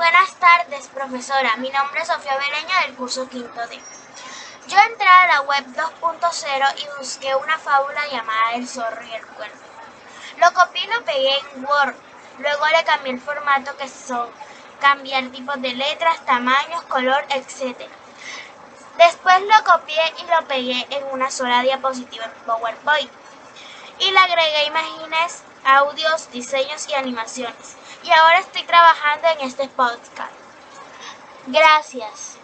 Buenas tardes, profesora. Mi nombre es Sofía Bereña del curso quinto D. Yo entré a la web 2.0 y busqué una fábula llamada El zorro y el cuervo. Lo copié y lo pegué en Word. Luego le cambié el formato que son cambiar tipos de letras, tamaños, color, etc. Después lo copié y lo pegué en una sola diapositiva en PowerPoint. Le agregué imágenes, audios, diseños y animaciones. Y ahora estoy trabajando en este podcast. Gracias.